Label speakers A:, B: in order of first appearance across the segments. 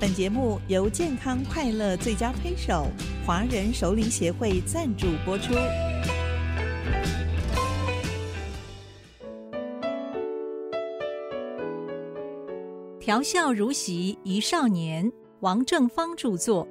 A: 本节目由健康快乐最佳推手华人首领协会赞助播出。调笑如席一少年，王正芳著作。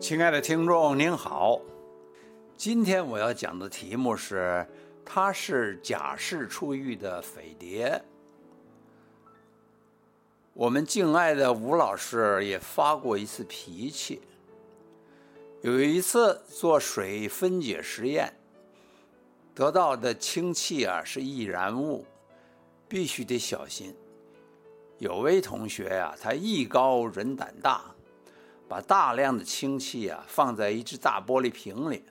B: 亲爱的听众您好，今天我要讲的题目是。他是假释出狱的匪谍。我们敬爱的吴老师也发过一次脾气。有一次做水分解实验，得到的氢气啊是易燃物，必须得小心。有位同学呀，他艺高人胆大，把大量的氢气啊放在一只大玻璃瓶里，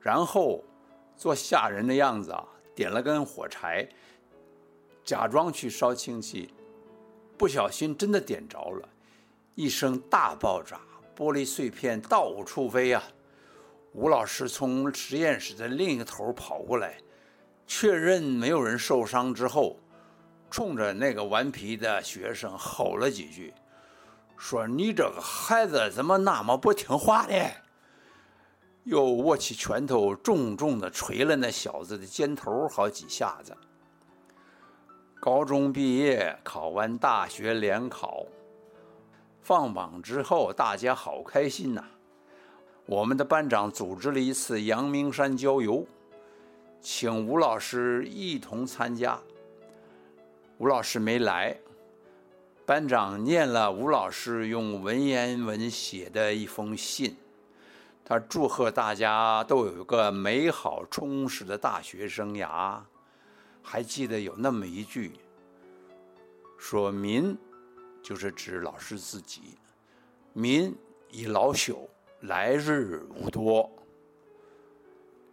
B: 然后。做吓人的样子啊！点了根火柴，假装去烧氢气，不小心真的点着了，一声大爆炸，玻璃碎片到处飞呀！吴老师从实验室的另一个头跑过来，确认没有人受伤之后，冲着那个顽皮的学生吼了几句，说：“你这个孩子怎么那么不听话呢？”又握起拳头，重重的捶了那小子的肩头好几下子。高中毕业，考完大学联考，放榜之后，大家好开心呐！我们的班长组织了一次阳明山郊游，请吴老师一同参加。吴老师没来，班长念了吴老师用文言文写的一封信。他祝贺大家都有一个美好充实的大学生涯，还记得有那么一句，说“民”就是指老师自己，“民已老朽，来日无多”。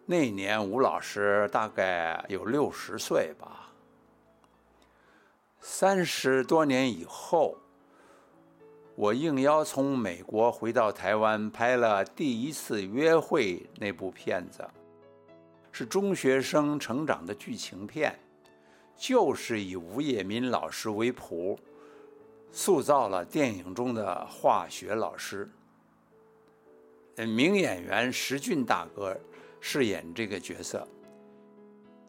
B: 那年吴老师大概有六十岁吧，三十多年以后。我应邀从美国回到台湾，拍了第一次约会那部片子，是中学生成长的剧情片，就是以吴业民老师为谱，塑造了电影中的化学老师。名演员石俊大哥饰演这个角色。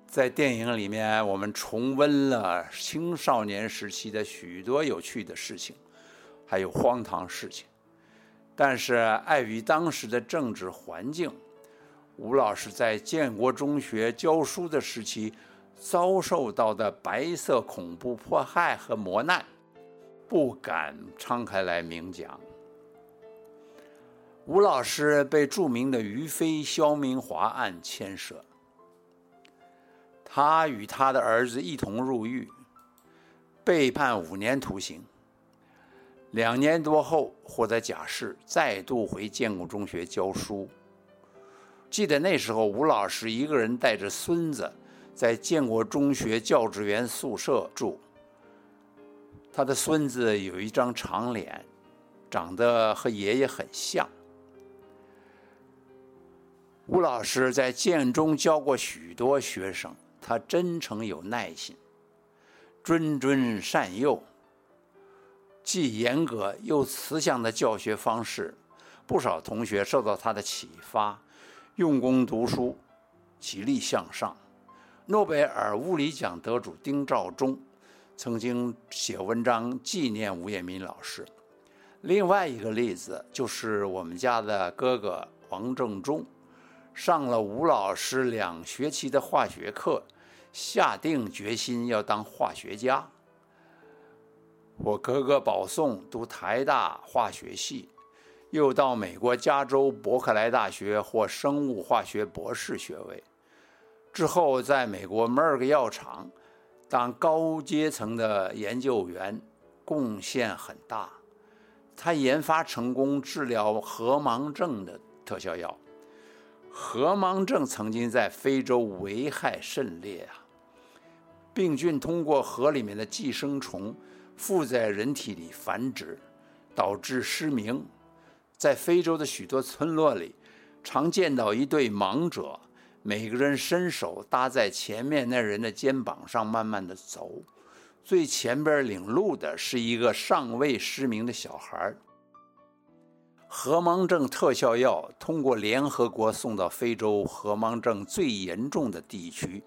B: 在电影里面，我们重温了青少年时期的许多有趣的事情。还有荒唐事情，但是碍于当时的政治环境，吴老师在建国中学教书的时期遭受到的白色恐怖迫害和磨难，不敢敞开来明讲。吴老师被著名的于飞、肖明华案牵涉，他与他的儿子一同入狱，被判五年徒刑。两年多后获得假释，再度回建国中学教书。记得那时候，吴老师一个人带着孙子在建国中学教职员宿舍住。他的孙子有一张长脸，长得和爷爷很像。吴老师在建中教过许多学生，他真诚有耐心，谆谆善诱。既严格又慈祥的教学方式，不少同学受到他的启发，用功读书，极力向上。诺贝尔物理奖得主丁肇中曾经写文章纪念吴彦民老师。另外一个例子就是我们家的哥哥王正中，上了吴老师两学期的化学课，下定决心要当化学家。我哥哥保送读台大化学系，又到美国加州伯克莱大学获生物化学博士学位，之后在美国梅尔格药厂当高阶层的研究员，贡献很大。他研发成功治疗河盲症的特效药。河盲症曾经在非洲危害甚烈啊！病菌通过河里面的寄生虫。附在人体里繁殖，导致失明。在非洲的许多村落里，常见到一对盲者，每个人伸手搭在前面那人的肩膀上，慢慢的走。最前边领路的是一个尚未失明的小孩。河盲症特效药通过联合国送到非洲河盲症最严重的地区，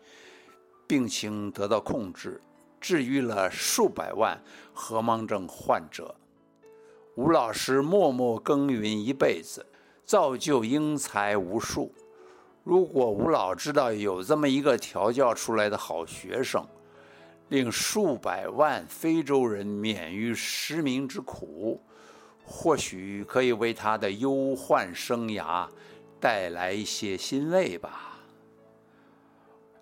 B: 病情得到控制，治愈了数百万河盲症患者。吴老师默默耕耘一辈子，造就英才无数。如果吴老知道有这么一个调教出来的好学生，令数百万非洲人免于失明之苦，或许可以为他的忧患生涯带来一些欣慰吧。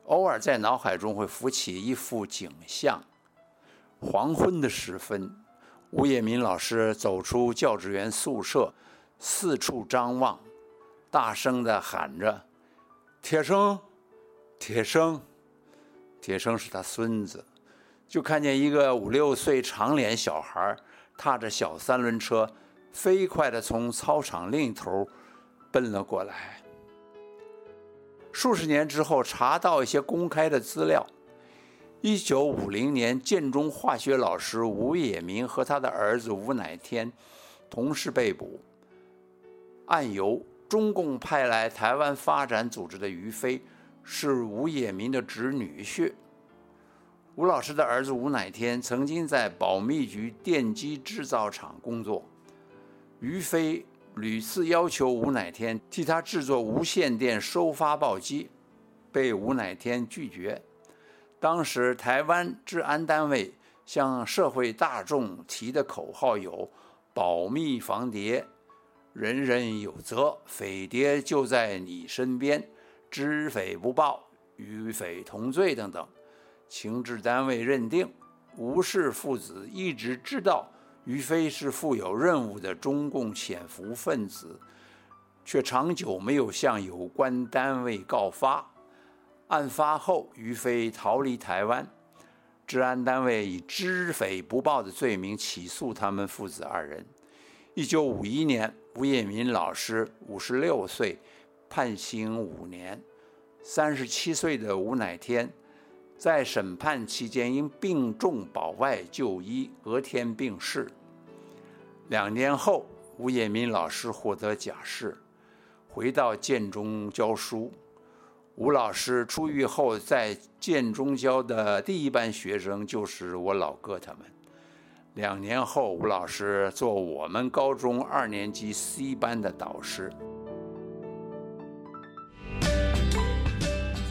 B: 偶尔在脑海中会浮起一幅景象：黄昏的时分。吴业民老师走出教职员宿舍，四处张望，大声地喊着：“铁生，铁生，铁生是他孙子。”就看见一个五六岁长脸小孩，踏着小三轮车，飞快地从操场另一头奔了过来。数十年之后，查到一些公开的资料。一九五零年，建中化学老师吴野民和他的儿子吴乃天同时被捕，案由中共派来台湾发展组织的于飞是吴野民的侄女婿。吴老师的儿子吴乃天曾经在保密局电机制造厂工作，于飞屡次要求吴乃天替他制作无线电收发报机，被吴乃天拒绝。当时台湾治安单位向社会大众提的口号有“保密防谍，人人有责，匪谍就在你身边，知匪不报，与匪同罪”等等。情治单位认定吴氏父子一直知道于飞是负有任务的中共潜伏分子，却长久没有向有关单位告发。案发后，于飞逃离台湾，治安单位以知匪不报的罪名起诉他们父子二人。一九五一年，吴业民老师五十六岁，判刑五年。三十七岁的吴乃天，在审判期间因病重保外就医，隔天病逝。两年后，吴业民老师获得假释，回到建中教书。吴老师出狱后，在建中教的第一班学生就是我老哥他们。两年后，吴老师做我们高中二年级 C 班的导师。